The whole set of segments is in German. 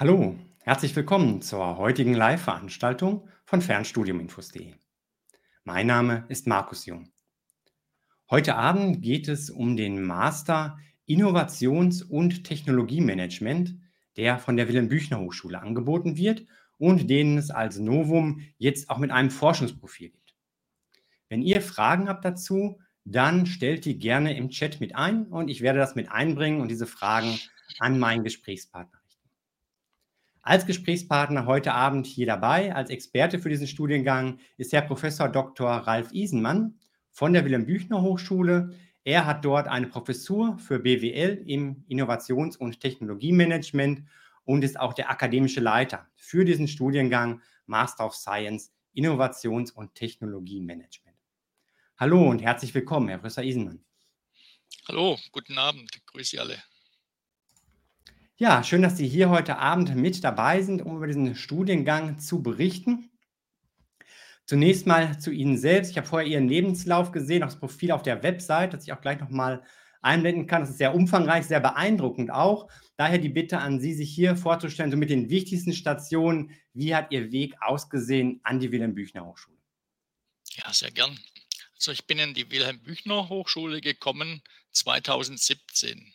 Hallo, herzlich willkommen zur heutigen Live-Veranstaltung von Fernstudiuminfos.de. Mein Name ist Markus Jung. Heute Abend geht es um den Master Innovations- und Technologiemanagement, der von der Wilhelm Büchner Hochschule angeboten wird und den es als Novum jetzt auch mit einem Forschungsprofil gibt. Wenn ihr Fragen habt dazu, dann stellt die gerne im Chat mit ein und ich werde das mit einbringen und diese Fragen an meinen Gesprächspartner als Gesprächspartner heute Abend hier dabei, als Experte für diesen Studiengang, ist Herr Professor Dr. Ralf Isenmann von der Wilhelm Büchner Hochschule. Er hat dort eine Professur für BWL im Innovations- und Technologiemanagement und ist auch der akademische Leiter für diesen Studiengang Master of Science Innovations- und Technologiemanagement. Hallo und herzlich willkommen, Herr Professor Isenmann. Hallo, guten Abend, grüße Sie alle. Ja, schön, dass Sie hier heute Abend mit dabei sind, um über diesen Studiengang zu berichten. Zunächst mal zu Ihnen selbst. Ich habe vorher Ihren Lebenslauf gesehen, auch das Profil auf der Website, das ich auch gleich nochmal einblenden kann. Das ist sehr umfangreich, sehr beeindruckend auch. Daher die Bitte an Sie, sich hier vorzustellen, so mit den wichtigsten Stationen. Wie hat Ihr Weg ausgesehen an die Wilhelm Büchner Hochschule? Ja, sehr gern. Also ich bin in die Wilhelm Büchner Hochschule gekommen 2017.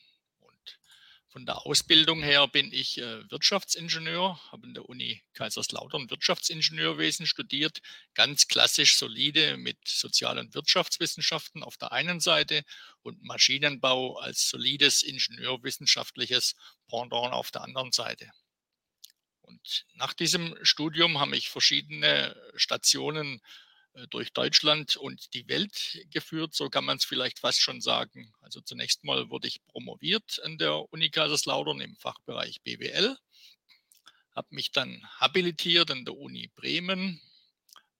Von der Ausbildung her bin ich äh, Wirtschaftsingenieur, habe in der Uni Kaiserslautern Wirtschaftsingenieurwesen studiert, ganz klassisch solide mit Sozial- und Wirtschaftswissenschaften auf der einen Seite und Maschinenbau als solides ingenieurwissenschaftliches Pendant auf der anderen Seite. Und nach diesem Studium haben mich verschiedene Stationen durch Deutschland und die Welt geführt, so kann man es vielleicht fast schon sagen. Also zunächst mal wurde ich promoviert an der Uni Kaiserslautern im Fachbereich BWL, habe mich dann habilitiert an der Uni Bremen,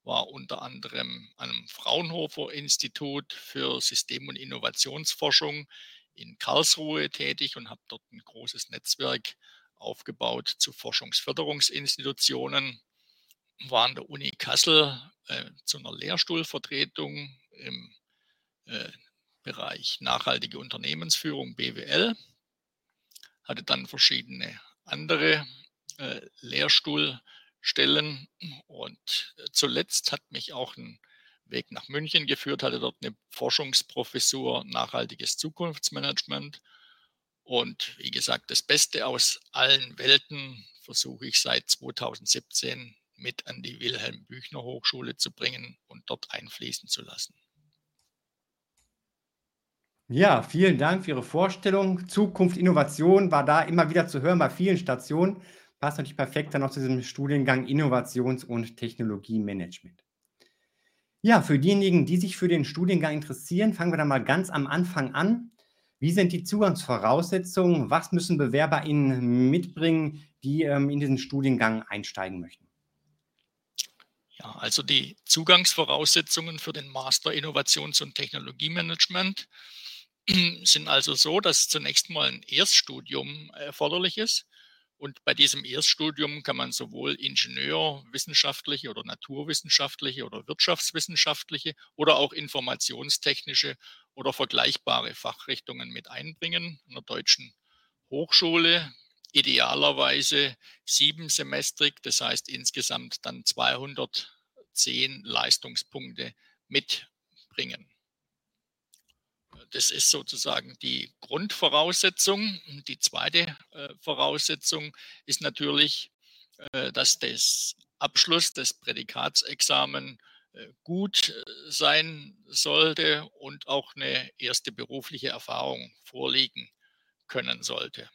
war unter anderem am Fraunhofer Institut für System- und Innovationsforschung in Karlsruhe tätig und habe dort ein großes Netzwerk aufgebaut zu Forschungsförderungsinstitutionen war an der Uni Kassel äh, zu einer Lehrstuhlvertretung im äh, Bereich nachhaltige Unternehmensführung BWL, hatte dann verschiedene andere äh, Lehrstuhlstellen. Und äh, zuletzt hat mich auch ein Weg nach München geführt, hatte dort eine Forschungsprofessur nachhaltiges Zukunftsmanagement. Und wie gesagt, das Beste aus allen Welten versuche ich seit 2017 mit an die Wilhelm Büchner Hochschule zu bringen und dort einfließen zu lassen. Ja, vielen Dank für Ihre Vorstellung. Zukunft, Innovation war da immer wieder zu hören bei vielen Stationen. Passt natürlich perfekt dann auch zu diesem Studiengang Innovations- und Technologiemanagement. Ja, für diejenigen, die sich für den Studiengang interessieren, fangen wir da mal ganz am Anfang an. Wie sind die Zugangsvoraussetzungen? Was müssen Bewerber Ihnen mitbringen, die ähm, in diesen Studiengang einsteigen möchten? Ja, also die Zugangsvoraussetzungen für den Master Innovations- und Technologiemanagement sind also so, dass zunächst mal ein Erststudium erforderlich ist. Und bei diesem Erststudium kann man sowohl ingenieurwissenschaftliche oder naturwissenschaftliche oder wirtschaftswissenschaftliche oder auch informationstechnische oder vergleichbare Fachrichtungen mit einbringen. In der deutschen Hochschule idealerweise siebensemestrig, das heißt insgesamt dann 210 Leistungspunkte mitbringen. Das ist sozusagen die Grundvoraussetzung. Die zweite äh, Voraussetzung ist natürlich, äh, dass das Abschluss des Prädikatsexamen äh, gut äh, sein sollte und auch eine erste berufliche Erfahrung vorliegen können sollte.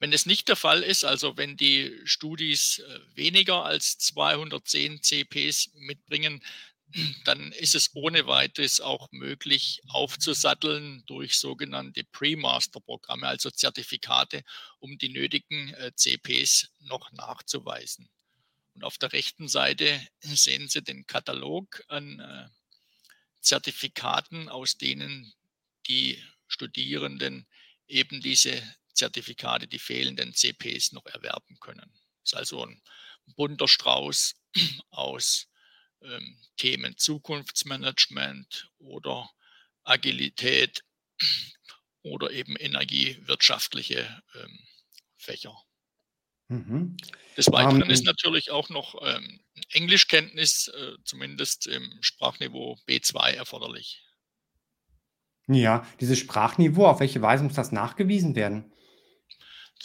Wenn es nicht der Fall ist, also wenn die Studis äh, weniger als 210 CPs mitbringen, dann ist es ohne weiteres auch möglich aufzusatteln durch sogenannte Pre-Master-Programme, also Zertifikate, um die nötigen äh, CPs noch nachzuweisen. Und auf der rechten Seite sehen Sie den Katalog an äh, Zertifikaten, aus denen die Studierenden eben diese Zertifikate, die fehlenden CPs noch erwerben können. Das ist also ein bunter Strauß aus ähm, Themen Zukunftsmanagement oder Agilität oder eben energiewirtschaftliche ähm, Fächer. Mhm. Des Weiteren um, ist natürlich auch noch ähm, Englischkenntnis, äh, zumindest im Sprachniveau B2 erforderlich. Ja, dieses Sprachniveau, auf welche Weise muss das nachgewiesen werden?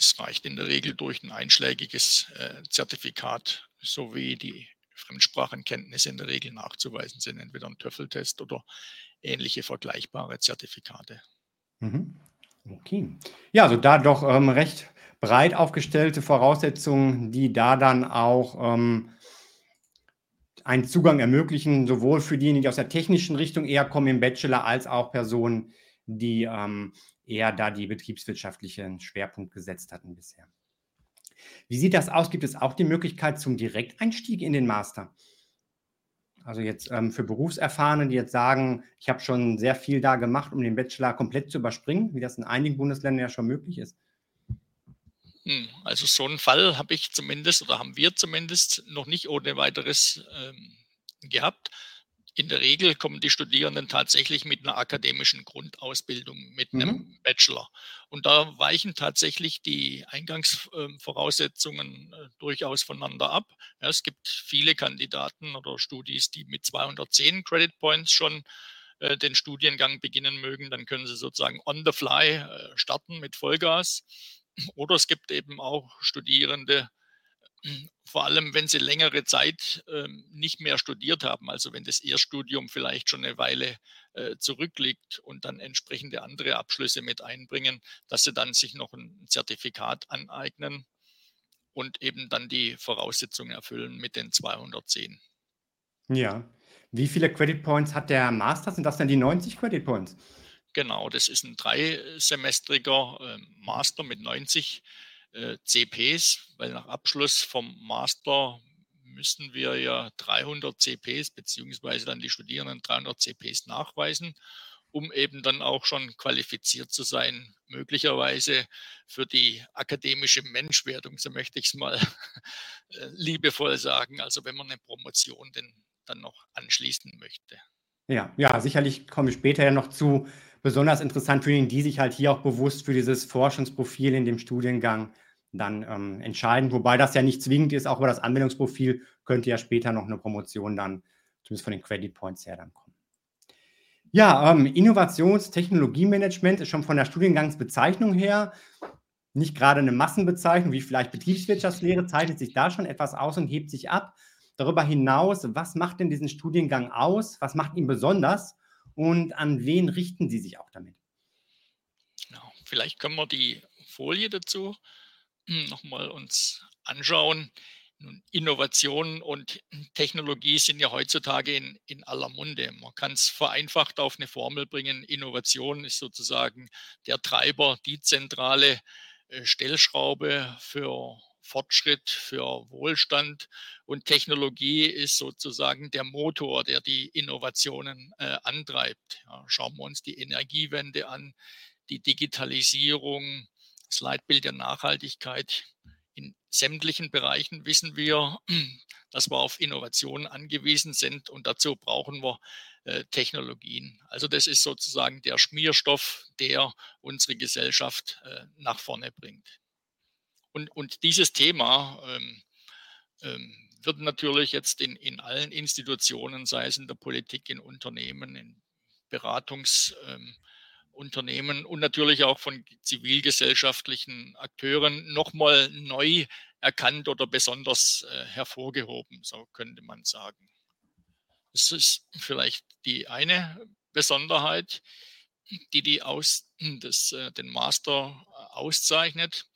Das reicht in der Regel durch ein einschlägiges äh, Zertifikat, sowie die Fremdsprachenkenntnisse in der Regel nachzuweisen sind, entweder ein TOEFL-Test oder ähnliche vergleichbare Zertifikate. Mhm. Okay. Ja, also da doch ähm, recht breit aufgestellte Voraussetzungen, die da dann auch ähm, einen Zugang ermöglichen, sowohl für diejenigen, die aus der technischen Richtung eher kommen im Bachelor, als auch Personen, die ähm, eher da die betriebswirtschaftlichen Schwerpunkt gesetzt hatten bisher. Wie sieht das aus? Gibt es auch die Möglichkeit zum Direkteinstieg in den Master? Also jetzt ähm, für Berufserfahrene, die jetzt sagen, ich habe schon sehr viel da gemacht, um den Bachelor komplett zu überspringen, wie das in einigen Bundesländern ja schon möglich ist. Hm, also so einen Fall habe ich zumindest oder haben wir zumindest noch nicht ohne weiteres ähm, gehabt. In der Regel kommen die Studierenden tatsächlich mit einer akademischen Grundausbildung, mit einem mhm. Bachelor. Und da weichen tatsächlich die Eingangsvoraussetzungen äh, durchaus voneinander ab. Ja, es gibt viele Kandidaten oder Studis, die mit 210 Credit Points schon äh, den Studiengang beginnen mögen. Dann können sie sozusagen on the fly äh, starten mit Vollgas. Oder es gibt eben auch Studierende, vor allem wenn sie längere Zeit ähm, nicht mehr studiert haben, also wenn das Erststudium vielleicht schon eine Weile äh, zurückliegt und dann entsprechende andere Abschlüsse mit einbringen, dass sie dann sich noch ein Zertifikat aneignen und eben dann die Voraussetzungen erfüllen mit den 210. Ja. Wie viele Credit Points hat der Master? Sind das dann die 90 Credit Points? Genau, das ist ein dreisemestriger äh, Master mit 90 äh, CPs, weil nach Abschluss vom Master müssen wir ja 300 CPs beziehungsweise dann die Studierenden 300 CPs nachweisen, um eben dann auch schon qualifiziert zu sein, möglicherweise für die akademische Menschwerdung, so möchte ich es mal äh, liebevoll sagen. Also wenn man eine Promotion denn dann noch anschließen möchte. Ja, ja, sicherlich komme ich später ja noch zu. Besonders interessant für diejenigen, die sich halt hier auch bewusst für dieses Forschungsprofil in dem Studiengang dann ähm, entscheiden. Wobei das ja nicht zwingend ist, auch über das Anwendungsprofil könnte ja später noch eine Promotion dann, zumindest von den Credit Points her, dann kommen. Ja, ähm, Innovations-Technologiemanagement ist schon von der Studiengangsbezeichnung her nicht gerade eine Massenbezeichnung, wie vielleicht Betriebswirtschaftslehre, zeichnet sich da schon etwas aus und hebt sich ab. Darüber hinaus, was macht denn diesen Studiengang aus? Was macht ihn besonders? Und an wen richten Sie sich auch damit? Genau. Vielleicht können wir die Folie dazu hm, nochmal uns anschauen. Innovation und Technologie sind ja heutzutage in, in aller Munde. Man kann es vereinfacht auf eine Formel bringen. Innovation ist sozusagen der Treiber, die zentrale äh, Stellschraube für Fortschritt, für Wohlstand und Technologie ist sozusagen der Motor, der die Innovationen äh, antreibt. Ja, schauen wir uns die Energiewende an, die Digitalisierung, das Leitbild der Nachhaltigkeit. In sämtlichen Bereichen wissen wir, dass wir auf Innovationen angewiesen sind und dazu brauchen wir äh, Technologien. Also das ist sozusagen der Schmierstoff, der unsere Gesellschaft äh, nach vorne bringt. Und, und dieses Thema ähm, ähm, wird natürlich jetzt in, in allen Institutionen, sei es in der Politik, in Unternehmen, in Beratungsunternehmen ähm, und natürlich auch von zivilgesellschaftlichen Akteuren nochmal neu erkannt oder besonders äh, hervorgehoben, so könnte man sagen. Das ist vielleicht die eine Besonderheit, die, die aus, das, äh, den Master äh, auszeichnet.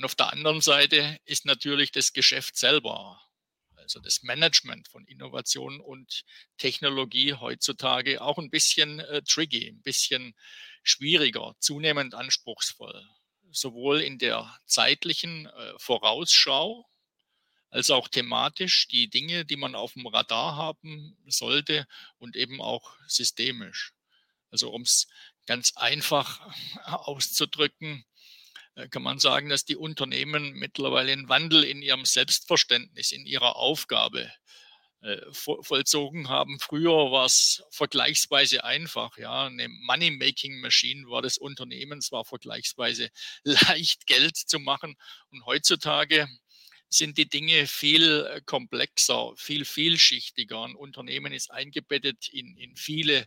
Und auf der anderen Seite ist natürlich das Geschäft selber, also das Management von Innovation und Technologie heutzutage auch ein bisschen äh, tricky, ein bisschen schwieriger, zunehmend anspruchsvoll. Sowohl in der zeitlichen äh, Vorausschau als auch thematisch die Dinge, die man auf dem Radar haben sollte und eben auch systemisch. Also um es ganz einfach auszudrücken, kann man sagen, dass die Unternehmen mittlerweile einen Wandel in ihrem Selbstverständnis, in ihrer Aufgabe äh, vollzogen haben. Früher war es vergleichsweise einfach. Ja, eine Money-Making-Machine war das Unternehmen, war vergleichsweise leicht Geld zu machen. Und heutzutage sind die Dinge viel äh, komplexer, viel vielschichtiger. Ein Unternehmen ist eingebettet in, in viele äh,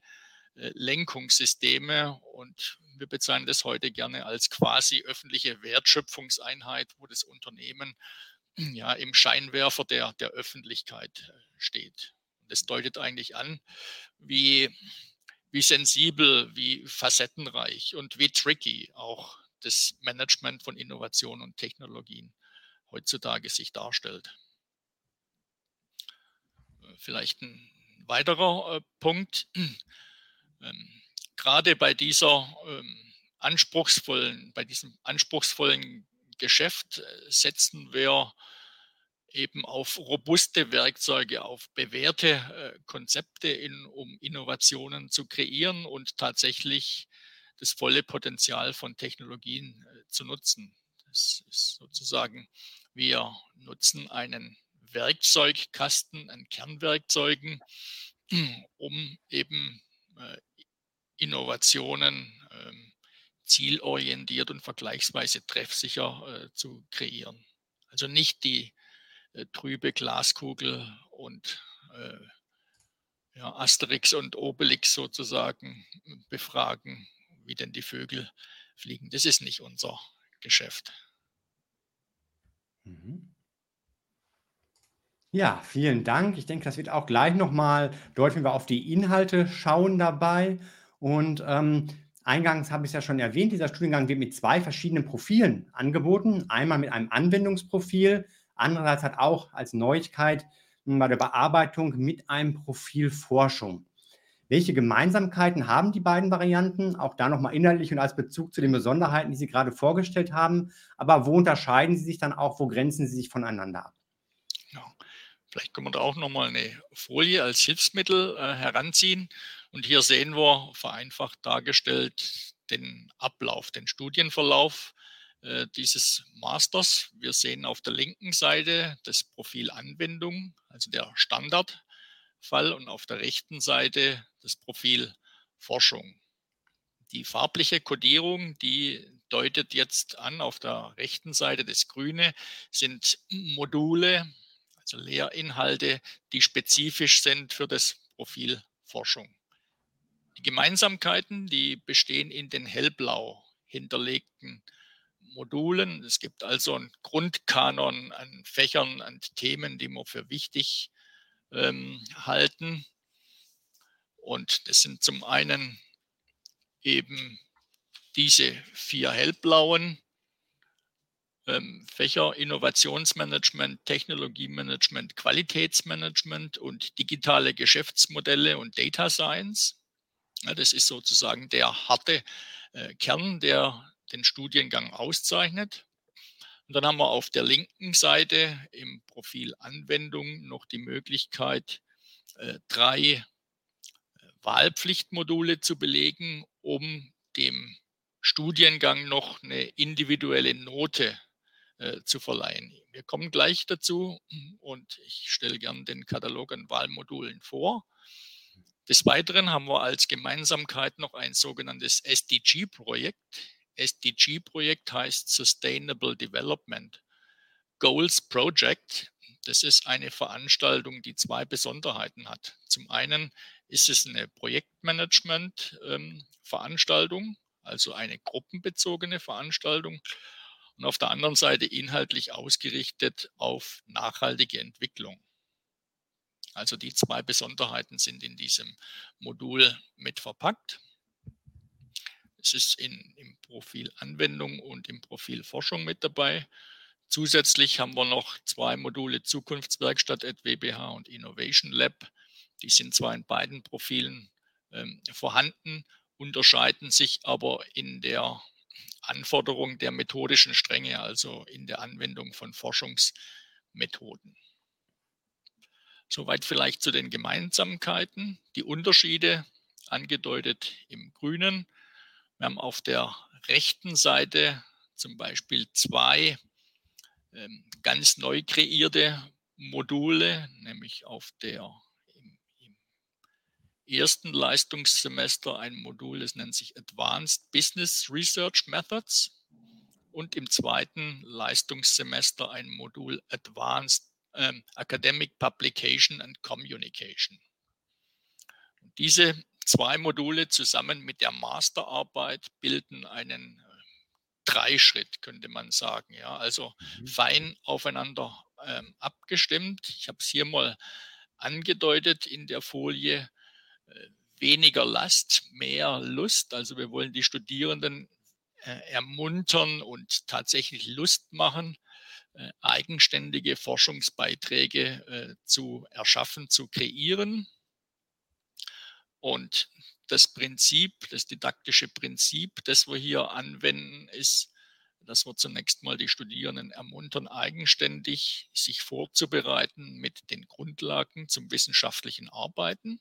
Lenkungssysteme und wir bezeichnen das heute gerne als quasi öffentliche Wertschöpfungseinheit, wo das Unternehmen ja im Scheinwerfer der, der Öffentlichkeit äh, steht. Das deutet eigentlich an, wie, wie sensibel, wie facettenreich und wie tricky auch das Management von Innovation und Technologien heutzutage sich darstellt. Äh, vielleicht ein weiterer äh, Punkt. Ähm, gerade bei dieser ähm, anspruchsvollen, bei diesem anspruchsvollen Geschäft äh, setzen wir eben auf robuste Werkzeuge, auf bewährte äh, Konzepte, in, um Innovationen zu kreieren und tatsächlich das volle Potenzial von Technologien äh, zu nutzen. Das ist sozusagen, wir nutzen einen Werkzeugkasten an Kernwerkzeugen, um eben Innovationen ähm, zielorientiert und vergleichsweise treffsicher äh, zu kreieren. Also nicht die äh, trübe Glaskugel und äh, ja, Asterix und Obelix sozusagen befragen, wie denn die Vögel fliegen. Das ist nicht unser Geschäft. Mhm. Ja, vielen Dank. Ich denke, das wird auch gleich nochmal deutlich, wenn wir auf die Inhalte schauen dabei. Und ähm, eingangs habe ich es ja schon erwähnt, dieser Studiengang wird mit zwei verschiedenen Profilen angeboten. Einmal mit einem Anwendungsprofil, andererseits hat auch als Neuigkeit hm, bei der Bearbeitung mit einem Profil Forschung. Welche Gemeinsamkeiten haben die beiden Varianten? Auch da nochmal inhaltlich und als Bezug zu den Besonderheiten, die Sie gerade vorgestellt haben. Aber wo unterscheiden sie sich dann auch? Wo grenzen sie sich voneinander ab? Vielleicht können wir da auch nochmal eine Folie als Hilfsmittel äh, heranziehen. Und hier sehen wir vereinfacht dargestellt den Ablauf, den Studienverlauf äh, dieses Masters. Wir sehen auf der linken Seite das Profil Anwendung, also der Standardfall, und auf der rechten Seite das Profil Forschung. Die farbliche Kodierung, die deutet jetzt an, auf der rechten Seite das Grüne sind Module, also Lehrinhalte, die spezifisch sind für das Profil Forschung. Die Gemeinsamkeiten, die bestehen in den hellblau hinterlegten Modulen. Es gibt also einen Grundkanon an Fächern, an Themen, die wir für wichtig ähm, halten. Und das sind zum einen eben diese vier hellblauen ähm, Fächer Innovationsmanagement, Technologiemanagement, Qualitätsmanagement und digitale Geschäftsmodelle und Data Science. Ja, das ist sozusagen der harte äh, Kern, der den Studiengang auszeichnet. Und dann haben wir auf der linken Seite im Profil Anwendung noch die Möglichkeit, äh, drei äh, Wahlpflichtmodule zu belegen, um dem Studiengang noch eine individuelle Note äh, zu verleihen. Wir kommen gleich dazu und ich stelle gern den Katalog an Wahlmodulen vor. Des Weiteren haben wir als Gemeinsamkeit noch ein sogenanntes SDG-Projekt. SDG-Projekt heißt Sustainable Development Goals Project. Das ist eine Veranstaltung, die zwei Besonderheiten hat. Zum einen ist es eine Projektmanagement-Veranstaltung, ähm, also eine gruppenbezogene Veranstaltung und auf der anderen Seite inhaltlich ausgerichtet auf nachhaltige Entwicklung. Also die zwei Besonderheiten sind in diesem Modul mit verpackt. Es ist in, im Profil Anwendung und im Profil Forschung mit dabei. Zusätzlich haben wir noch zwei Module Zukunftswerkstatt at WBH und Innovation Lab. Die sind zwar in beiden Profilen ähm, vorhanden, unterscheiden sich aber in der Anforderung der methodischen Stränge, also in der Anwendung von Forschungsmethoden. Soweit vielleicht zu den Gemeinsamkeiten. Die Unterschiede angedeutet im Grünen. Wir haben auf der rechten Seite zum Beispiel zwei ähm, ganz neu kreierte Module, nämlich auf der ersten Leistungssemester ein Modul, das nennt sich Advanced Business Research Methods und im zweiten Leistungssemester ein Modul Advanced ähm, Academic Publication and Communication. Und diese zwei Module zusammen mit der Masterarbeit bilden einen äh, Dreischritt, könnte man sagen. Ja, also mhm. fein aufeinander ähm, abgestimmt. Ich habe es hier mal angedeutet in der Folie. Weniger Last, mehr Lust. Also wir wollen die Studierenden äh, ermuntern und tatsächlich Lust machen, äh, eigenständige Forschungsbeiträge äh, zu erschaffen, zu kreieren. Und das Prinzip, das didaktische Prinzip, das wir hier anwenden, ist, dass wir zunächst mal die Studierenden ermuntern, eigenständig sich vorzubereiten mit den Grundlagen zum wissenschaftlichen Arbeiten.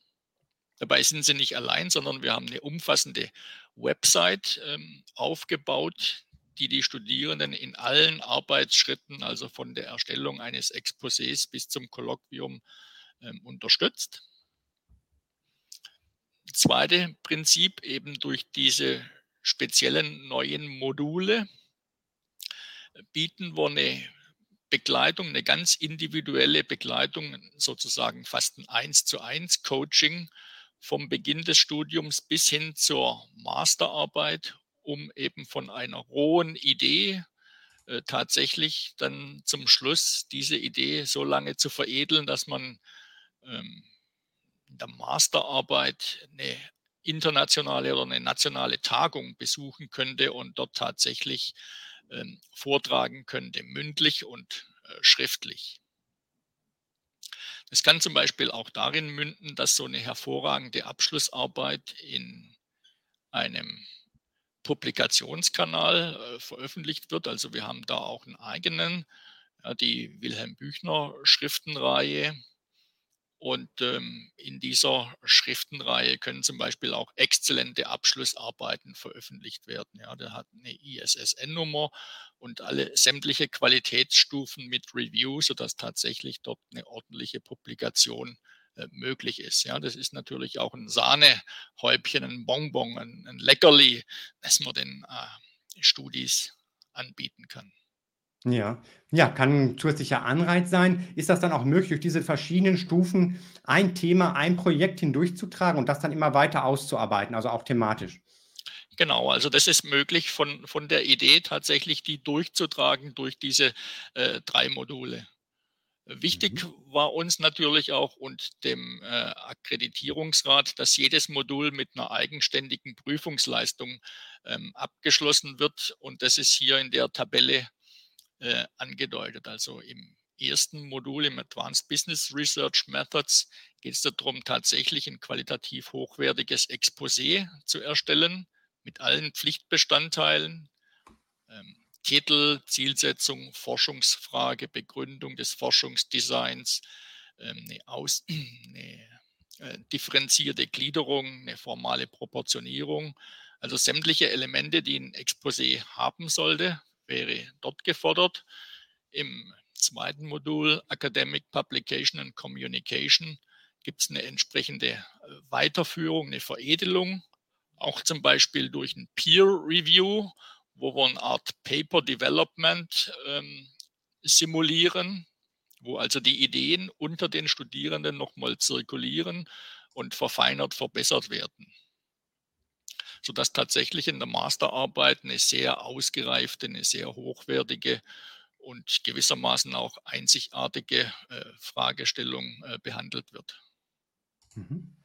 Dabei sind sie nicht allein, sondern wir haben eine umfassende Website ähm, aufgebaut, die die Studierenden in allen Arbeitsschritten, also von der Erstellung eines Exposés bis zum Kolloquium, ähm, unterstützt. Zweite Prinzip eben durch diese speziellen neuen Module bieten wir eine Begleitung, eine ganz individuelle Begleitung, sozusagen fast ein 1 zu 1 Coaching vom Beginn des Studiums bis hin zur Masterarbeit, um eben von einer rohen Idee äh, tatsächlich dann zum Schluss diese Idee so lange zu veredeln, dass man ähm, in der Masterarbeit eine internationale oder eine nationale Tagung besuchen könnte und dort tatsächlich ähm, vortragen könnte, mündlich und äh, schriftlich. Es kann zum Beispiel auch darin münden, dass so eine hervorragende Abschlussarbeit in einem Publikationskanal äh, veröffentlicht wird. Also wir haben da auch einen eigenen, ja, die Wilhelm Büchner Schriftenreihe, und ähm, in dieser Schriftenreihe können zum Beispiel auch exzellente Abschlussarbeiten veröffentlicht werden. Ja, der hat eine ISSN-Nummer und alle sämtliche Qualitätsstufen mit Review, sodass tatsächlich dort eine ordentliche Publikation äh, möglich ist. Ja, das ist natürlich auch ein Sahnehäubchen, ein Bonbon, ein, ein Leckerli, das man den äh, Studis anbieten kann. Ja. Ja, kann ein zusätzlicher Anreiz sein. Ist das dann auch möglich, durch diese verschiedenen Stufen ein Thema, ein Projekt hindurchzutragen und das dann immer weiter auszuarbeiten, also auch thematisch? Genau, also das ist möglich von, von der Idee tatsächlich, die durchzutragen durch diese äh, drei Module. Wichtig mhm. war uns natürlich auch und dem äh, Akkreditierungsrat, dass jedes Modul mit einer eigenständigen Prüfungsleistung ähm, abgeschlossen wird. Und das ist hier in der Tabelle äh, angedeutet. Also im ersten Modul im Advanced Business Research Methods geht es darum, tatsächlich ein qualitativ hochwertiges Exposé zu erstellen mit allen Pflichtbestandteilen. Ähm, Titel, Zielsetzung, Forschungsfrage, Begründung des Forschungsdesigns, ähm, eine, Aus, eine äh, differenzierte Gliederung, eine formale Proportionierung. Also sämtliche Elemente, die ein Exposé haben sollte, wäre dort gefordert. Im zweiten Modul Academic Publication and Communication gibt es eine entsprechende äh, Weiterführung, eine Veredelung, auch zum Beispiel durch ein Peer Review, wo wir eine Art Paper Development ähm, simulieren, wo also die Ideen unter den Studierenden nochmal zirkulieren und verfeinert, verbessert werden sodass tatsächlich in der Masterarbeit eine sehr ausgereifte, eine sehr hochwertige und gewissermaßen auch einzigartige äh, Fragestellung äh, behandelt wird. Mhm.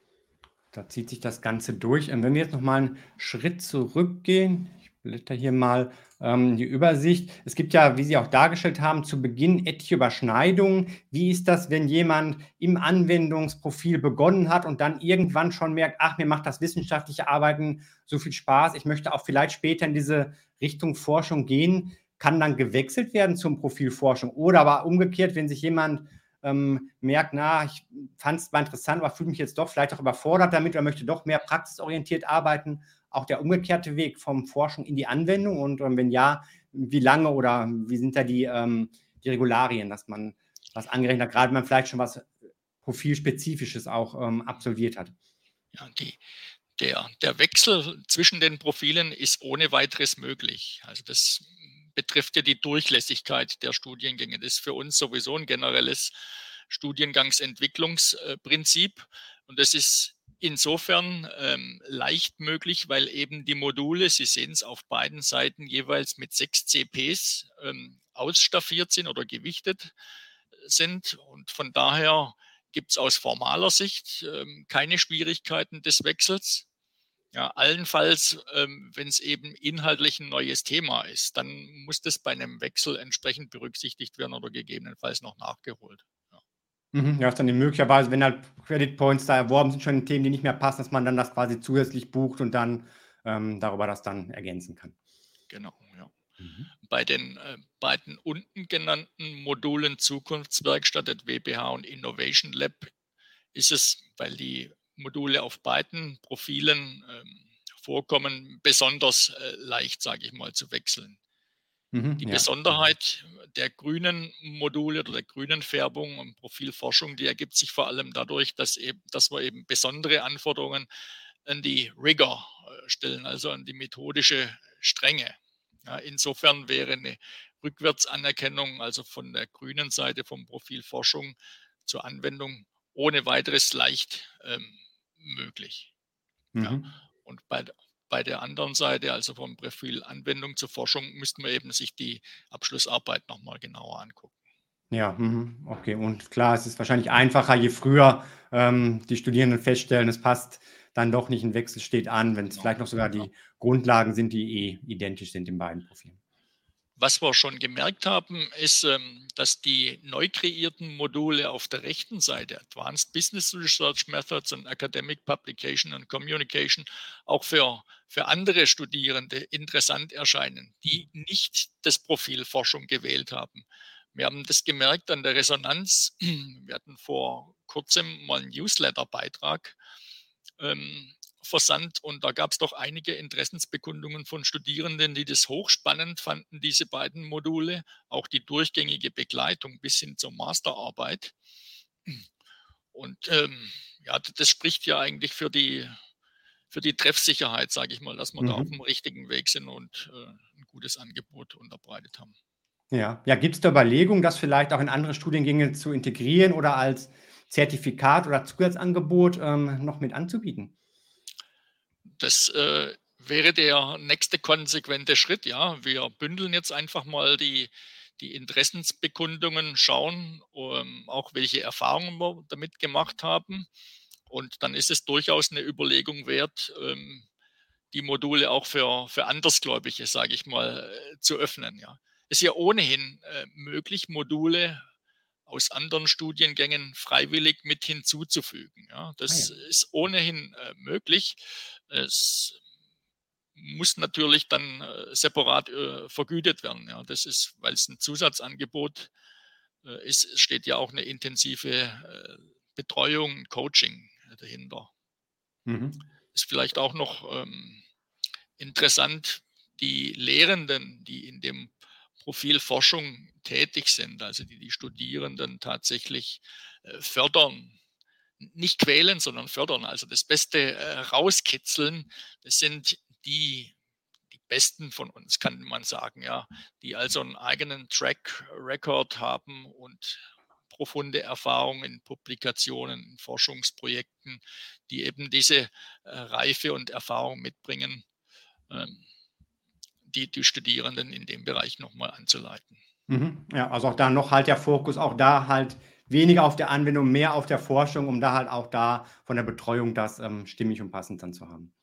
Da zieht sich das Ganze durch. Und wenn wir jetzt noch mal einen Schritt zurückgehen, blätter hier mal ähm, die Übersicht. Es gibt ja, wie Sie auch dargestellt haben, zu Beginn etliche Überschneidungen. Wie ist das, wenn jemand im Anwendungsprofil begonnen hat und dann irgendwann schon merkt, ach, mir macht das wissenschaftliche Arbeiten so viel Spaß, ich möchte auch vielleicht später in diese Richtung Forschung gehen, kann dann gewechselt werden zum Profil Forschung? Oder aber umgekehrt, wenn sich jemand ähm, merkt, na, ich fand es mal interessant, aber fühle mich jetzt doch vielleicht auch überfordert damit oder möchte doch mehr praxisorientiert arbeiten, auch der umgekehrte Weg vom Forschung in die Anwendung? Und ähm, wenn ja, wie lange oder wie sind da die, ähm, die Regularien, dass man was angerechnet hat, gerade wenn man vielleicht schon was Profilspezifisches auch ähm, absolviert hat? Ja, die, der, der Wechsel zwischen den Profilen ist ohne weiteres möglich. Also das betrifft ja die Durchlässigkeit der Studiengänge. Das ist für uns sowieso ein generelles Studiengangsentwicklungsprinzip. Und das ist insofern ähm, leicht möglich, weil eben die Module, Sie sehen es auf beiden Seiten, jeweils mit sechs CPs ähm, ausstaffiert sind oder gewichtet sind. Und von daher gibt es aus formaler Sicht ähm, keine Schwierigkeiten des Wechsels. Ja, allenfalls, ähm, wenn es eben inhaltlich ein neues Thema ist, dann muss das bei einem Wechsel entsprechend berücksichtigt werden oder gegebenenfalls noch nachgeholt. Mhm, ja, ist dann möglicherweise, wenn halt Credit Points da erworben sind, schon Themen, die nicht mehr passen, dass man dann das quasi zusätzlich bucht und dann ähm, darüber das dann ergänzen kann. Genau, ja. Mhm. Bei den äh, beiden unten genannten Modulen Zukunftswerkstatt, WBH und Innovation Lab ist es, weil die Module auf beiden Profilen ähm, vorkommen, besonders äh, leicht, sage ich mal, zu wechseln. Mhm, die ja. Besonderheit der grünen Module oder der grünen Färbung und Profilforschung, die ergibt sich vor allem dadurch, dass, eben, dass wir eben besondere Anforderungen an die Rigor äh, stellen, also an die methodische Strenge. Ja, insofern wäre eine Rückwärtsanerkennung, also von der grünen Seite vom Profil Forschung zur Anwendung, ohne weiteres leicht ähm, möglich. Mhm. Ja. Und bei, bei der anderen Seite, also vom Profil Anwendung zur Forschung, müsste man eben sich die Abschlussarbeit nochmal genauer angucken. Ja, mhm, okay. Und klar, es ist wahrscheinlich einfacher, je früher ähm, die Studierenden feststellen, es passt dann doch nicht, ein Wechsel steht an, wenn es genau. vielleicht noch sogar die Grundlagen sind, die eh identisch sind in beiden Profilen. Was wir schon gemerkt haben, ist, ähm, dass die neu kreierten Module auf der rechten Seite, Advanced Business Research Methods und Academic Publication and Communication, auch für, für andere Studierende interessant erscheinen, die nicht das Profil Forschung gewählt haben. Wir haben das gemerkt an der Resonanz. Wir hatten vor kurzem mal einen Newsletter-Beitrag ähm, versandt und da gab es doch einige Interessensbekundungen von Studierenden, die das hochspannend fanden, diese beiden Module, auch die durchgängige Begleitung bis hin zur Masterarbeit. Und ähm, ja, das spricht ja eigentlich für die, für die Treffsicherheit, sage ich mal, dass wir mhm. da auf dem richtigen Weg sind und äh, ein gutes Angebot unterbreitet haben. Ja, ja gibt es da Überlegungen, das vielleicht auch in andere Studiengänge zu integrieren oder als Zertifikat oder Zusatzangebot ähm, noch mit anzubieten? Das äh, wäre der nächste konsequente Schritt. Ja, wir bündeln jetzt einfach mal die, die Interessensbekundungen, schauen ähm, auch, welche Erfahrungen wir damit gemacht haben. Und dann ist es durchaus eine Überlegung wert, ähm, die Module auch für, für Andersgläubige, sage ich mal, äh, zu öffnen. Ja. Es ist ja ohnehin äh, möglich, Module aus anderen Studiengängen freiwillig mit hinzuzufügen. Ja, das ah ja. ist ohnehin äh, möglich. Es muss natürlich dann äh, separat äh, vergütet werden. Ja, das ist, weil es ein Zusatzangebot äh, ist, steht ja auch eine intensive äh, Betreuung, Coaching dahinter. Mhm. Ist vielleicht auch noch ähm, interessant, die Lehrenden, die in dem Profil Forschung tätig sind, also die die Studierenden tatsächlich äh, fördern, nicht quälen, sondern fördern, also das Beste äh, rauskitzeln, das sind die, Besten von uns, kann man sagen, ja, die also einen eigenen Track Record haben und profunde Erfahrung in Publikationen, in Forschungsprojekten, die eben diese äh, Reife und Erfahrung mitbringen, ähm, die, die Studierenden in dem Bereich nochmal anzuleiten. Mhm. Ja, also auch da noch halt der Fokus, auch da halt weniger auf der Anwendung, mehr auf der Forschung, um da halt auch da von der Betreuung das ähm, stimmig und passend dann zu haben.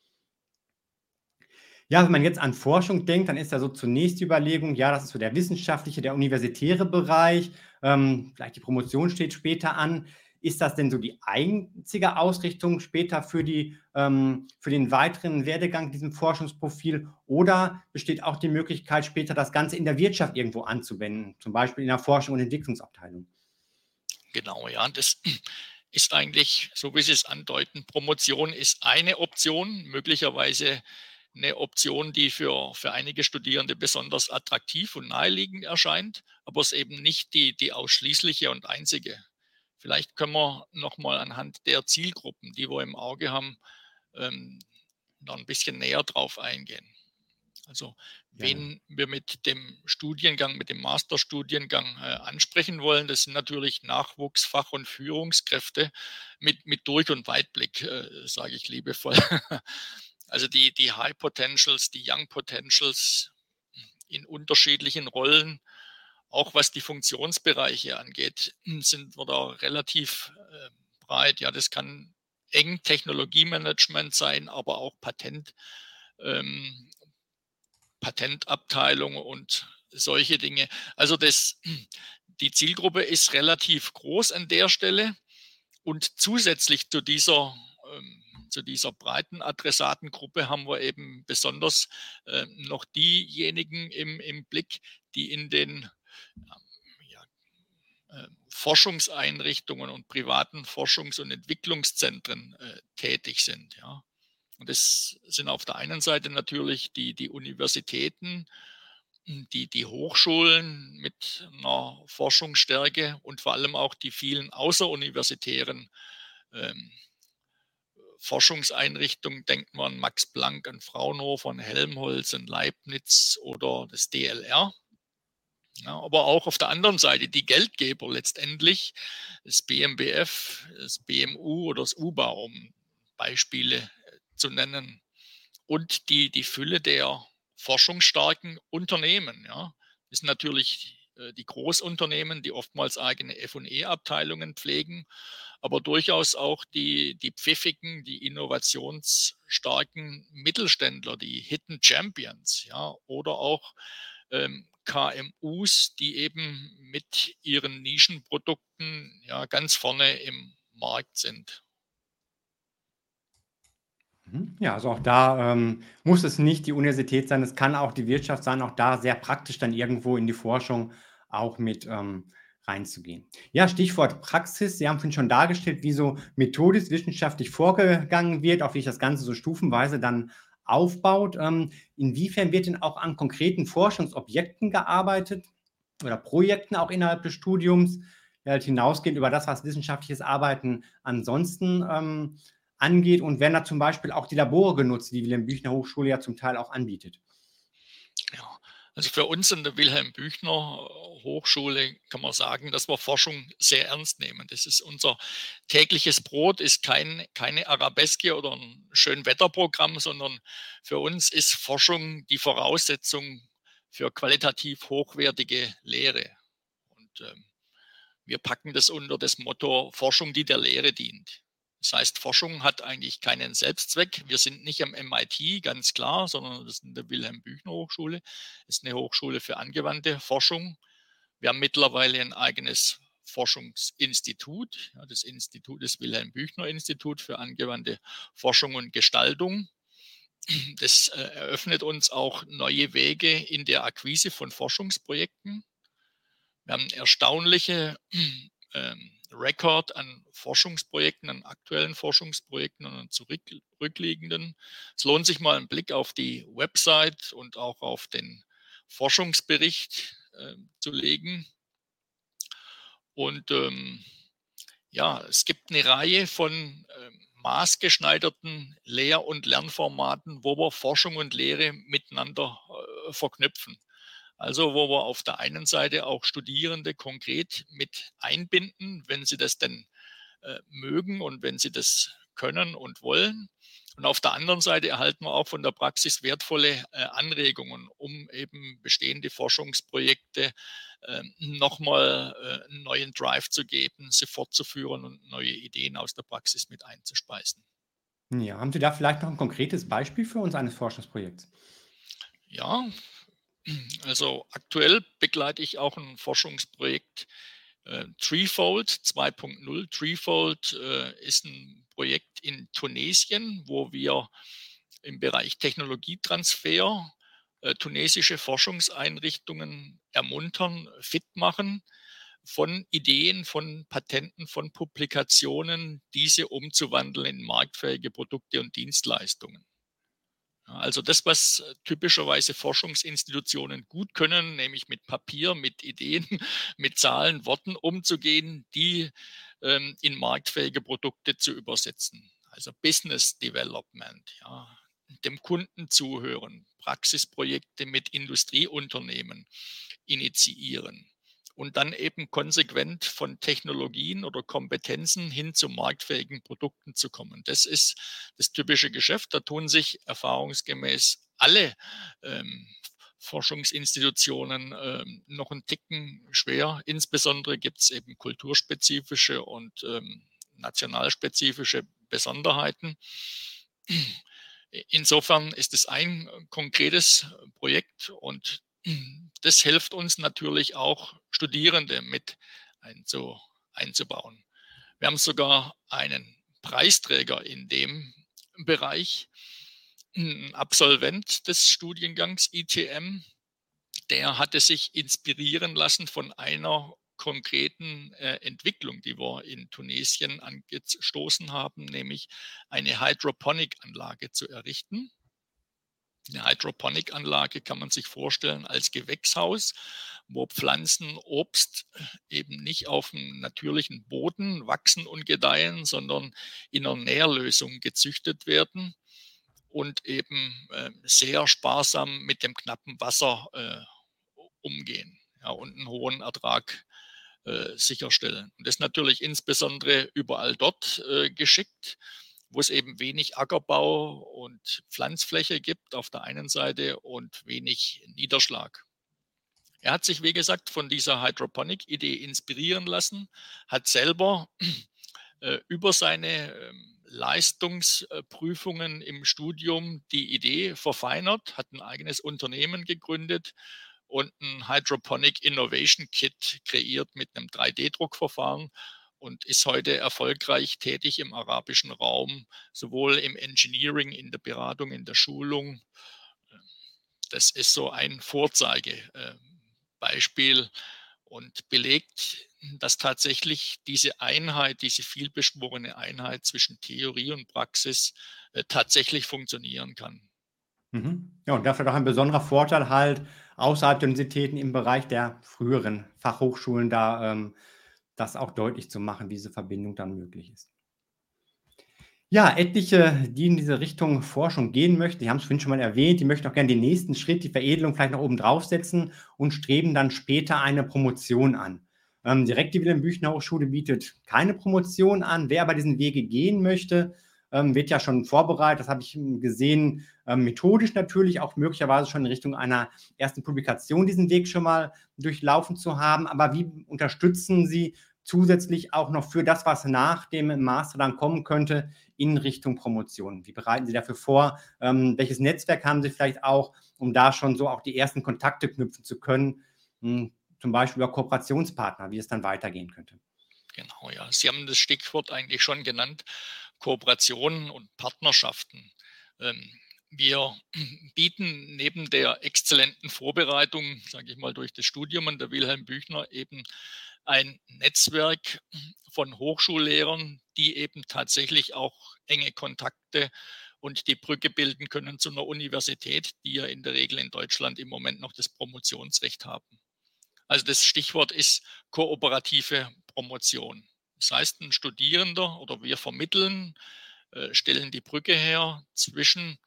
Ja, wenn man jetzt an Forschung denkt, dann ist ja so zunächst die Überlegung, ja, das ist so der wissenschaftliche, der universitäre Bereich, ähm, vielleicht die Promotion steht später an. Ist das denn so die einzige Ausrichtung später für, die, ähm, für den weiteren Werdegang diesem Forschungsprofil? Oder besteht auch die Möglichkeit, später das Ganze in der Wirtschaft irgendwo anzuwenden, zum Beispiel in der Forschung und Entwicklungsabteilung? Genau, ja, das ist eigentlich, so wie Sie es andeuten, Promotion ist eine Option, möglicherweise eine Option, die für, für einige Studierende besonders attraktiv und naheliegend erscheint, aber es eben nicht die, die ausschließliche und einzige Vielleicht können wir nochmal anhand der Zielgruppen, die wir im Auge haben, ähm, noch ein bisschen näher drauf eingehen. Also wen ja. wir mit dem Studiengang, mit dem Masterstudiengang äh, ansprechen wollen, das sind natürlich Nachwuchs, Fach- und Führungskräfte mit, mit Durch- und Weitblick, äh, sage ich liebevoll. also die, die High Potentials, die Young Potentials in unterschiedlichen Rollen, auch was die Funktionsbereiche angeht, sind wir da relativ äh, breit. Ja, das kann eng Technologiemanagement sein, aber auch Patent. Ähm, Patentabteilung und solche Dinge. Also das, die Zielgruppe ist relativ groß an der Stelle und zusätzlich zu dieser ähm, zu dieser breiten Adressatengruppe haben wir eben besonders äh, noch diejenigen im, im Blick, die in den ja, äh, Forschungseinrichtungen und privaten Forschungs- und Entwicklungszentren äh, tätig sind. Ja. Und das sind auf der einen Seite natürlich die, die Universitäten, die, die Hochschulen mit einer Forschungsstärke und vor allem auch die vielen außeruniversitären ähm, Forschungseinrichtungen. Denkt man an Max Planck, an Fraunhofer, an Helmholtz, an Leibniz oder das DLR. Ja, aber auch auf der anderen Seite die Geldgeber letztendlich, das BMBF, das BMU oder das UBA, um Beispiele zu nennen. Und die, die Fülle der forschungsstarken Unternehmen. Ja. Das sind natürlich äh, die Großunternehmen, die oftmals eigene FE-Abteilungen pflegen, aber durchaus auch die, die pfiffigen, die innovationsstarken Mittelständler, die Hidden Champions, ja, oder auch ähm, KMUs, die eben mit ihren Nischenprodukten ja ganz vorne im Markt sind. Mhm. Ja, also auch da ähm, muss es nicht die Universität sein, es kann auch die Wirtschaft sein, auch da sehr praktisch dann irgendwo in die Forschung auch mit ähm, reinzugehen. Ja, Stichwort Praxis. Sie haben schon dargestellt, wie so methodisch wissenschaftlich vorgegangen wird, auf wie sich das Ganze so stufenweise dann aufbaut. Ähm, inwiefern wird denn auch an konkreten Forschungsobjekten gearbeitet oder Projekten auch innerhalb des Studiums, halt hinausgehen über das, was wissenschaftliches Arbeiten ansonsten ähm, angeht und werden da zum Beispiel auch die Labore genutzt, die die Wilhelm Büchner Hochschule ja zum Teil auch anbietet? Ja, also für uns in der Wilhelm Büchner Hochschule kann man sagen, dass wir Forschung sehr ernst nehmen. Das ist unser tägliches Brot, ist kein, keine Arabeske oder ein Schönwetterprogramm, sondern für uns ist Forschung die Voraussetzung für qualitativ hochwertige Lehre. Und ähm, wir packen das unter das Motto Forschung, die der Lehre dient. Das heißt, Forschung hat eigentlich keinen Selbstzweck. Wir sind nicht am MIT, ganz klar, sondern das ist in der Wilhelm Büchner Hochschule. Das ist eine Hochschule für angewandte Forschung. Wir haben mittlerweile ein eigenes Forschungsinstitut, ja, das Institut, das Wilhelm Büchner Institut für angewandte Forschung und Gestaltung. Das äh, eröffnet uns auch neue Wege in der Akquise von Forschungsprojekten. Wir haben erstaunliche ähm, Rekord an Forschungsprojekten, an aktuellen Forschungsprojekten und an zurückliegenden. Es lohnt sich mal einen Blick auf die Website und auch auf den Forschungsbericht äh, zu legen. Und ähm, ja, es gibt eine Reihe von äh, maßgeschneiderten Lehr- und Lernformaten, wo wir Forschung und Lehre miteinander äh, verknüpfen. Also wo wir auf der einen Seite auch Studierende konkret mit einbinden, wenn sie das denn äh, mögen und wenn sie das können und wollen. Und auf der anderen Seite erhalten wir auch von der Praxis wertvolle äh, Anregungen, um eben bestehende Forschungsprojekte äh, nochmal einen neuen Drive zu geben, sie fortzuführen und neue Ideen aus der Praxis mit einzuspeisen. Ja, haben Sie da vielleicht noch ein konkretes Beispiel für uns eines Forschungsprojekts? Ja, also aktuell begleite ich auch ein Forschungsprojekt äh, Treefold 2.0. Treefold äh, ist ein Projekt in Tunesien, wo wir im Bereich Technologietransfer äh, tunesische Forschungseinrichtungen ermuntern, fit machen, von Ideen, von Patenten, von Publikationen, diese umzuwandeln in marktfähige Produkte und Dienstleistungen. Also das, was typischerweise Forschungsinstitutionen gut können, nämlich mit Papier, mit Ideen, mit Zahlen, Worten umzugehen, die ähm, in marktfähige Produkte zu übersetzen. Also Business Development, ja, dem Kunden zuhören, Praxisprojekte mit Industrieunternehmen initiieren und dann eben konsequent von Technologien oder Kompetenzen hin zu marktfähigen Produkten zu kommen. Das ist das typische Geschäft. Da tun sich erfahrungsgemäß alle ähm, Forschungsinstitutionen ähm, noch einen Ticken schwer. Insbesondere gibt es eben kulturspezifische und ähm, nationalspezifische Besonderheiten. Insofern ist es ein konkretes Projekt und das hilft uns natürlich auch, Studierende mit einzu, einzubauen. Wir haben sogar einen Preisträger in dem Bereich, ein Absolvent des Studiengangs ITM, der hatte sich inspirieren lassen von einer konkreten äh, Entwicklung, die wir in Tunesien angestoßen haben, nämlich eine Hydroponic-Anlage zu errichten. Eine Hydroponic-Anlage kann man sich vorstellen als Gewächshaus, wo Pflanzen, Obst eben nicht auf dem natürlichen Boden wachsen und gedeihen, sondern in einer Nährlösung gezüchtet werden und eben äh, sehr sparsam mit dem knappen Wasser äh, umgehen ja, und einen hohen Ertrag äh, sicherstellen. Und das natürlich insbesondere überall dort äh, geschickt, wo es eben wenig Ackerbau und Pflanzfläche gibt auf der einen Seite und wenig Niederschlag. Er hat sich, wie gesagt, von dieser Hydroponic-Idee inspirieren lassen, hat selber äh, über seine ähm, Leistungsprüfungen im Studium die Idee verfeinert, hat ein eigenes Unternehmen gegründet und ein Hydroponic Innovation Kit kreiert mit einem 3D-Druckverfahren und ist heute erfolgreich tätig im arabischen Raum, sowohl im Engineering, in der Beratung, in der Schulung. Das ist so ein Vorzeigebeispiel und belegt, dass tatsächlich diese Einheit, diese vielbeschworene Einheit zwischen Theorie und Praxis äh, tatsächlich funktionieren kann. Mhm. Ja, und dafür doch ein besonderer Vorteil halt außerhalb der Universitäten im Bereich der früheren Fachhochschulen da ähm, das auch deutlich zu machen, wie diese Verbindung dann möglich ist. Ja, etliche, die in diese Richtung Forschung gehen möchten, die haben es vorhin schon mal erwähnt, die möchten auch gerne den nächsten Schritt, die Veredelung vielleicht noch oben draufsetzen und streben dann später eine Promotion an. Ähm, direkt die Wilhelm Büchner Hochschule bietet keine Promotion an. Wer aber diesen Wege gehen möchte, ähm, wird ja schon vorbereitet, das habe ich gesehen, ähm, methodisch natürlich, auch möglicherweise schon in Richtung einer ersten Publikation diesen Weg schon mal durchlaufen zu haben. Aber wie unterstützen Sie zusätzlich auch noch für das, was nach dem Master dann kommen könnte, in Richtung Promotion? Wie bereiten Sie dafür vor? Ähm, welches Netzwerk haben Sie vielleicht auch, um da schon so auch die ersten Kontakte knüpfen zu können? Hm, zum Beispiel über Kooperationspartner, wie es dann weitergehen könnte. Genau, ja. Sie haben das Stichwort eigentlich schon genannt. Kooperationen und Partnerschaften. Ähm, wir bieten neben der exzellenten Vorbereitung, sage ich mal, durch das Studium an der Wilhelm Büchner eben ein Netzwerk von Hochschullehrern, die eben tatsächlich auch enge Kontakte und die Brücke bilden können zu einer Universität, die ja in der Regel in Deutschland im Moment noch das Promotionsrecht haben. Also das Stichwort ist kooperative Promotion. Das heißt, ein Studierender oder wir vermitteln, äh, stellen die Brücke her zwischen,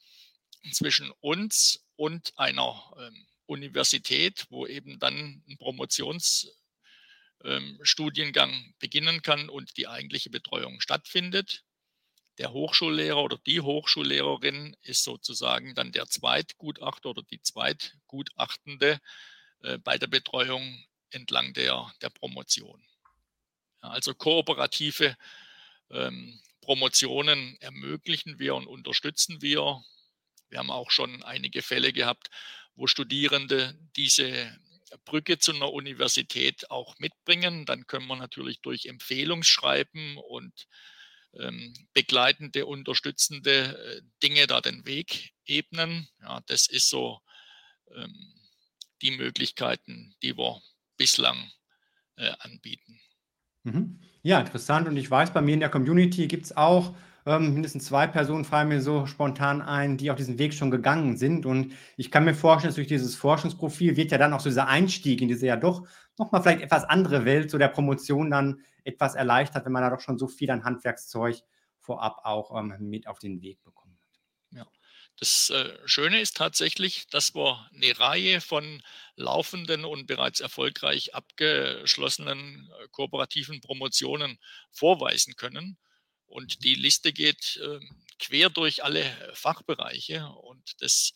zwischen uns und einer ähm, Universität, wo eben dann ein Promotionsstudiengang ähm, beginnen kann und die eigentliche Betreuung stattfindet. Der Hochschullehrer oder die Hochschullehrerin ist sozusagen dann der Zweitgutachter oder die Zweitgutachtende äh, bei der Betreuung entlang der, der Promotion. Also kooperative ähm, Promotionen ermöglichen wir und unterstützen wir. Wir haben auch schon einige Fälle gehabt, wo Studierende diese Brücke zu einer Universität auch mitbringen. Dann können wir natürlich durch Empfehlungsschreiben und ähm, begleitende, unterstützende äh, Dinge da den Weg ebnen. Ja, das ist so ähm, die Möglichkeiten, die wir bislang äh, anbieten. Mhm. Ja, interessant. Und ich weiß, bei mir in der Community gibt es auch ähm, mindestens zwei Personen, fallen mir so spontan ein, die auf diesen Weg schon gegangen sind. Und ich kann mir vorstellen, dass durch dieses Forschungsprofil wird ja dann auch so dieser Einstieg in diese ja doch nochmal vielleicht etwas andere Welt so der Promotion dann etwas erleichtert, wenn man da doch schon so viel an Handwerkszeug vorab auch ähm, mit auf den Weg bekommt. Ja, Das äh, Schöne ist tatsächlich, dass wir eine Reihe von laufenden und bereits erfolgreich abgeschlossenen äh, kooperativen Promotionen vorweisen können. Und die Liste geht äh, quer durch alle Fachbereiche und das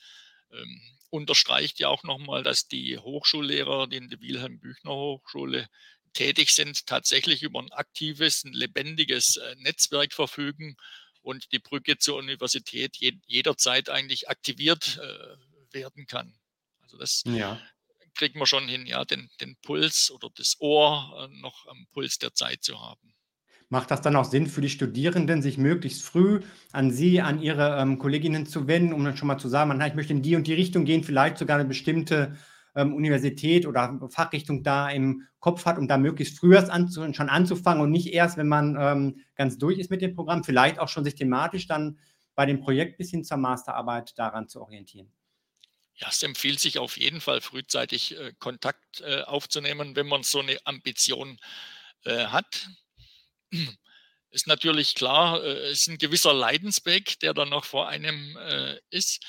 ähm, unterstreicht ja auch nochmal, dass die Hochschullehrer, die in der Wilhelm Büchner Hochschule tätig sind, tatsächlich über ein aktives, ein lebendiges äh, Netzwerk verfügen und die Brücke zur Universität je, jederzeit eigentlich aktiviert äh, werden kann. Also das ja. kriegt man schon hin, ja, den, den Puls oder das Ohr äh, noch am Puls der Zeit zu haben. Macht das dann auch Sinn für die Studierenden, sich möglichst früh an Sie, an Ihre ähm, Kolleginnen zu wenden, um dann schon mal zu sagen, man, ich möchte in die und die Richtung gehen, vielleicht sogar eine bestimmte ähm, Universität oder Fachrichtung da im Kopf hat, um da möglichst früh anzu, schon anzufangen und nicht erst, wenn man ähm, ganz durch ist mit dem Programm, vielleicht auch schon sich thematisch dann bei dem Projekt bis hin zur Masterarbeit daran zu orientieren. Ja, es empfiehlt sich auf jeden Fall frühzeitig äh, Kontakt äh, aufzunehmen, wenn man so eine Ambition äh, hat. Ist natürlich klar, äh, es ist ein gewisser Leidensweg, der dann noch vor einem äh, ist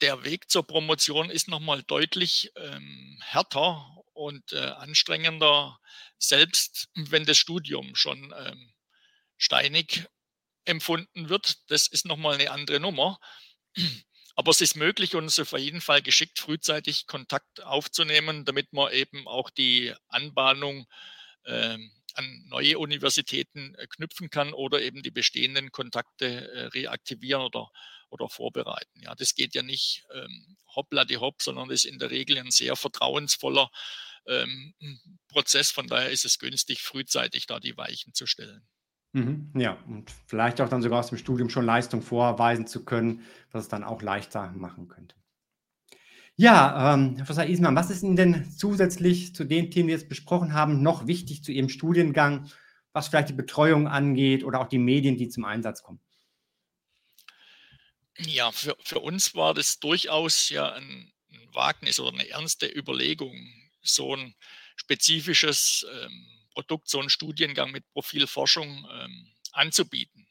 der Weg zur Promotion ist nochmal deutlich ähm, härter und äh, anstrengender, selbst wenn das Studium schon ähm, steinig empfunden wird. Das ist nochmal eine andere Nummer. Aber es ist möglich und es ist auf jeden Fall geschickt, frühzeitig Kontakt aufzunehmen, damit man eben auch die Anbahnung äh, an neue Universitäten äh, knüpfen kann oder eben die bestehenden Kontakte äh, reaktivieren oder oder vorbereiten. Ja, das geht ja nicht ähm, hoppla die hopp, sondern ist in der Regel ein sehr vertrauensvoller ähm, Prozess. Von daher ist es günstig, frühzeitig da die Weichen zu stellen. Mhm, ja, und vielleicht auch dann sogar aus dem Studium schon Leistung vorweisen zu können, was es dann auch leichter machen könnte. Ja, ähm, Herr Professor Ismann, was ist Ihnen denn zusätzlich zu den Themen, die wir jetzt besprochen haben, noch wichtig zu Ihrem Studiengang, was vielleicht die Betreuung angeht oder auch die Medien, die zum Einsatz kommen? Ja, für, für uns war das durchaus ja ein, ein Wagnis oder eine ernste Überlegung, so ein spezifisches ähm, Produkt, so einen Studiengang mit Profilforschung ähm, anzubieten.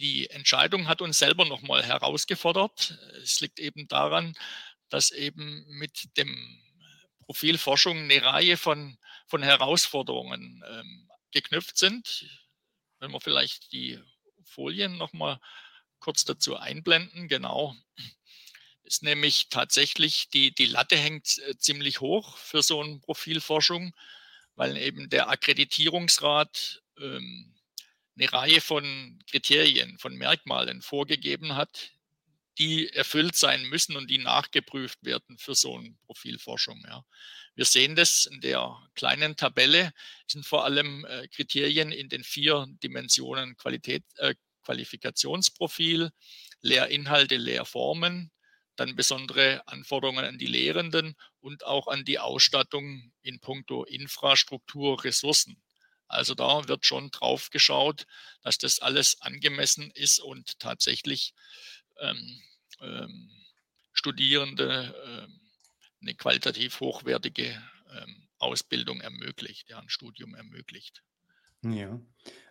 Die Entscheidung hat uns selber nochmal herausgefordert. Es liegt eben daran, dass eben mit dem Profilforschung eine Reihe von, von Herausforderungen ähm, geknüpft sind. Wenn wir vielleicht die Folien nochmal kurz dazu einblenden. Genau. Ist nämlich tatsächlich, die, die Latte hängt äh, ziemlich hoch für so eine Profilforschung, weil eben der Akkreditierungsrat ähm, eine Reihe von Kriterien, von Merkmalen vorgegeben hat, die erfüllt sein müssen und die nachgeprüft werden für so eine Profilforschung. Ja. Wir sehen das in der kleinen Tabelle, sind vor allem äh, Kriterien in den vier Dimensionen Qualität, äh, Qualifikationsprofil, Lehrinhalte, Lehrformen, dann besondere Anforderungen an die Lehrenden und auch an die Ausstattung in puncto Infrastruktur, Ressourcen. Also da wird schon drauf geschaut, dass das alles angemessen ist und tatsächlich ähm, ähm, Studierende ähm, eine qualitativ hochwertige ähm, Ausbildung ermöglicht, ja, ein Studium ermöglicht. Ja.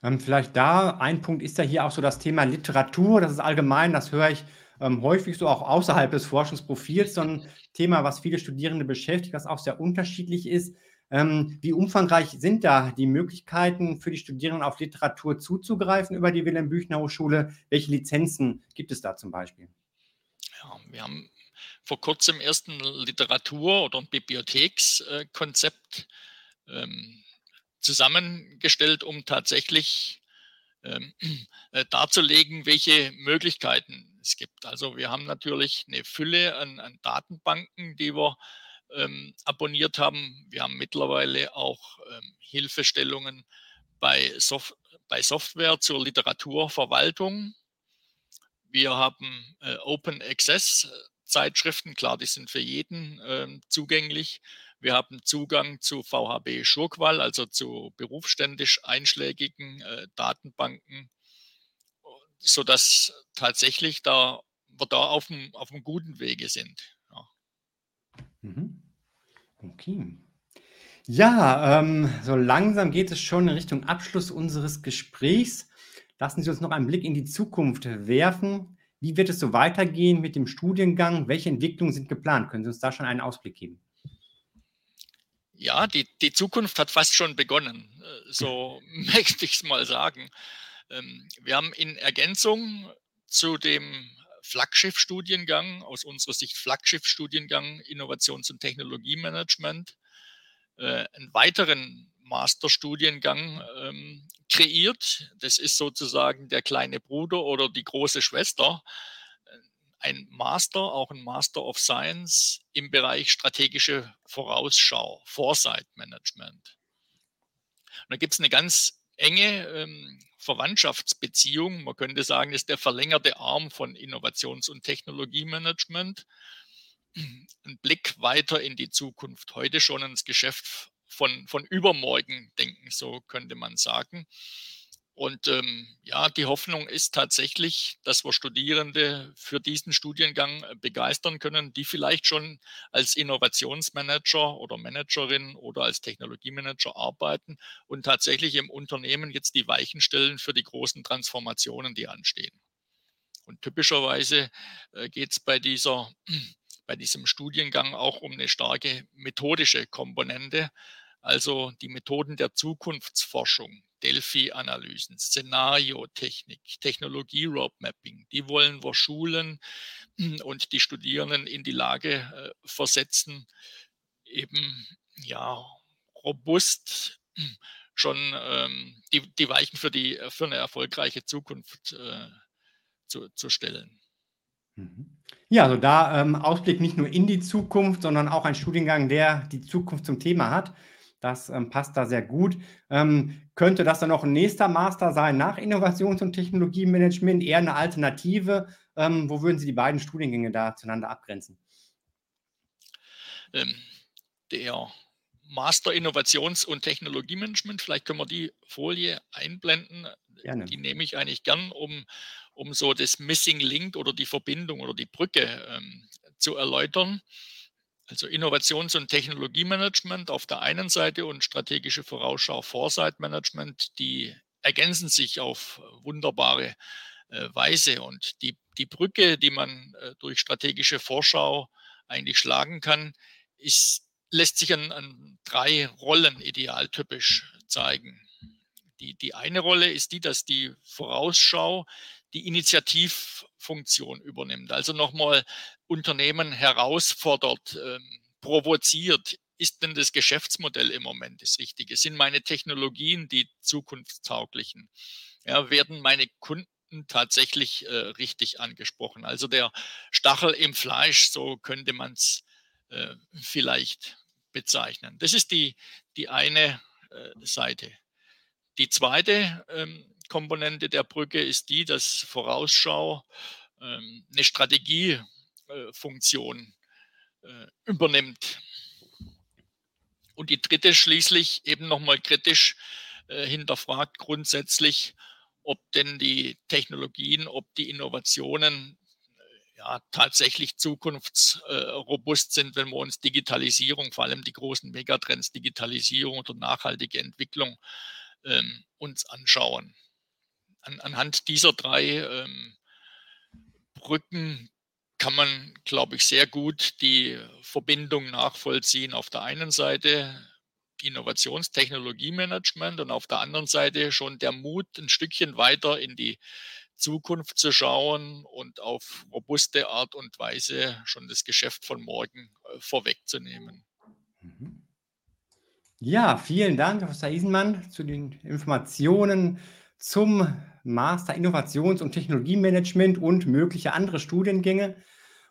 Ähm, vielleicht da ein Punkt ist ja hier auch so das Thema Literatur. Das ist allgemein, das höre ich ähm, häufig so auch außerhalb des Forschungsprofils, so ein Thema, was viele Studierende beschäftigt, was auch sehr unterschiedlich ist. Ähm, wie umfangreich sind da die Möglichkeiten für die Studierenden auf Literatur zuzugreifen über die Wilhelm Büchner Hochschule? Welche Lizenzen gibt es da zum Beispiel? Ja, wir haben vor kurzem erst ein Literatur- oder ein Bibliothekskonzept ähm, zusammengestellt, um tatsächlich ähm, äh, darzulegen, welche Möglichkeiten es gibt. Also wir haben natürlich eine Fülle an, an Datenbanken, die wir ähm, abonniert haben. Wir haben mittlerweile auch ähm, Hilfestellungen bei, Sof bei Software zur Literaturverwaltung. Wir haben äh, Open Access Zeitschriften, klar, die sind für jeden äh, zugänglich. Wir haben Zugang zu VHB Schurqual, also zu berufsständisch einschlägigen äh, Datenbanken, sodass tatsächlich da wir da auf einem, auf einem guten Wege sind. Ja. Mhm. Okay. Ja, ähm, so langsam geht es schon in Richtung Abschluss unseres Gesprächs. Lassen Sie uns noch einen Blick in die Zukunft werfen. Wie wird es so weitergehen mit dem Studiengang? Welche Entwicklungen sind geplant? Können Sie uns da schon einen Ausblick geben? Ja, die, die Zukunft hat fast schon begonnen, äh, so möchte ich es mal sagen. Ähm, wir haben in Ergänzung zu dem Flaggschiff-Studiengang, aus unserer Sicht Flaggschiff-Studiengang Innovations- und Technologiemanagement, äh, einen weiteren Masterstudiengang ähm, kreiert. Das ist sozusagen der kleine Bruder oder die große Schwester. Ein Master, auch ein Master of Science im Bereich strategische Vorausschau, Foresight Management. Und da gibt es eine ganz enge ähm, Verwandtschaftsbeziehung. Man könnte sagen, ist der verlängerte Arm von Innovations- und Technologiemanagement. Ein Blick weiter in die Zukunft. Heute schon ins Geschäft von, von übermorgen denken, so könnte man sagen. Und ähm, ja, die Hoffnung ist tatsächlich, dass wir Studierende für diesen Studiengang äh, begeistern können, die vielleicht schon als Innovationsmanager oder Managerin oder als Technologiemanager arbeiten und tatsächlich im Unternehmen jetzt die Weichen stellen für die großen Transformationen, die anstehen. Und typischerweise äh, geht es bei dieser bei diesem Studiengang auch um eine starke methodische Komponente, also die Methoden der Zukunftsforschung, Delphi-Analysen, Szenariotechnik, Technologie-Roadmapping, die wollen wir schulen und die Studierenden in die Lage äh, versetzen, eben ja robust schon ähm, die, die Weichen für, die, für eine erfolgreiche Zukunft äh, zu, zu stellen. Mhm. Ja, also da ähm, Ausblick nicht nur in die Zukunft, sondern auch ein Studiengang, der die Zukunft zum Thema hat. Das ähm, passt da sehr gut. Ähm, könnte das dann noch ein nächster Master sein nach Innovations- und Technologiemanagement, eher eine Alternative? Ähm, wo würden Sie die beiden Studiengänge da zueinander abgrenzen? Ähm, der Master Innovations- und Technologiemanagement, vielleicht können wir die Folie einblenden. Gerne. Die nehme ich eigentlich gern, um, um so das Missing Link oder die Verbindung oder die Brücke ähm, zu erläutern. Also Innovations- und Technologiemanagement auf der einen Seite und strategische Vorausschau Foresight Management, die ergänzen sich auf wunderbare äh, Weise. Und die, die Brücke, die man äh, durch strategische Vorschau eigentlich schlagen kann, ist, lässt sich an, an drei Rollen idealtypisch zeigen. Die, die eine Rolle ist die, dass die Vorausschau die Initiativfunktion übernimmt. Also nochmal Unternehmen herausfordert, ähm, provoziert. Ist denn das Geschäftsmodell im Moment das Richtige? Sind meine Technologien die zukunftstauglichen? Ja, werden meine Kunden tatsächlich äh, richtig angesprochen? Also der Stachel im Fleisch, so könnte man es äh, vielleicht bezeichnen. Das ist die, die eine äh, Seite. Die zweite ähm, Komponente der Brücke ist die, dass Vorausschau ähm, eine Strategiefunktion äh, äh, übernimmt. Und die dritte schließlich eben nochmal kritisch äh, hinterfragt grundsätzlich, ob denn die Technologien, ob die Innovationen ja, tatsächlich zukunftsrobust sind, wenn wir uns Digitalisierung, vor allem die großen Megatrends Digitalisierung oder nachhaltige Entwicklung ähm, uns anschauen an, anhand dieser drei ähm, Brücken kann man, glaube ich, sehr gut die Verbindung nachvollziehen. Auf der einen Seite Innovationstechnologiemanagement und auf der anderen Seite schon der Mut, ein Stückchen weiter in die Zukunft zu schauen und auf robuste Art und Weise schon das Geschäft von morgen äh, vorwegzunehmen. Mhm. Ja, vielen Dank, Professor Isenmann, zu den Informationen zum Master Innovations- und Technologiemanagement und mögliche andere Studiengänge.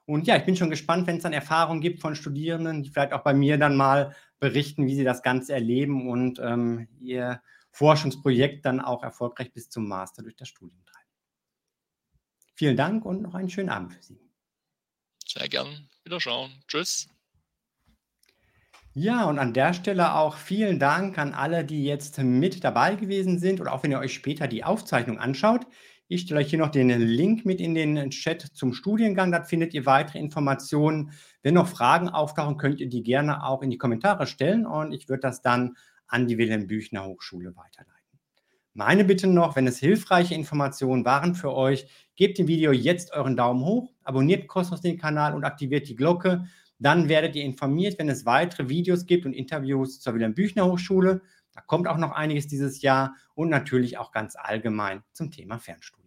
Und ja, ich bin schon gespannt, wenn es dann Erfahrungen gibt von Studierenden, die vielleicht auch bei mir dann mal berichten, wie sie das Ganze erleben und ähm, ihr Forschungsprojekt dann auch erfolgreich bis zum Master durch das Studium treiben. Vielen Dank und noch einen schönen Abend für Sie. Sehr gern. Wiederschauen. Tschüss. Ja, und an der Stelle auch vielen Dank an alle, die jetzt mit dabei gewesen sind oder auch wenn ihr euch später die Aufzeichnung anschaut. Ich stelle euch hier noch den Link mit in den Chat zum Studiengang. Da findet ihr weitere Informationen. Wenn noch Fragen auftauchen, könnt ihr die gerne auch in die Kommentare stellen und ich würde das dann an die Wilhelm Büchner Hochschule weiterleiten. Meine Bitte noch, wenn es hilfreiche Informationen waren für euch, gebt dem Video jetzt euren Daumen hoch, abonniert kostenlos den Kanal und aktiviert die Glocke. Dann werdet ihr informiert, wenn es weitere Videos gibt und Interviews zur Wilhelm Büchner Hochschule. Da kommt auch noch einiges dieses Jahr und natürlich auch ganz allgemein zum Thema Fernstudium.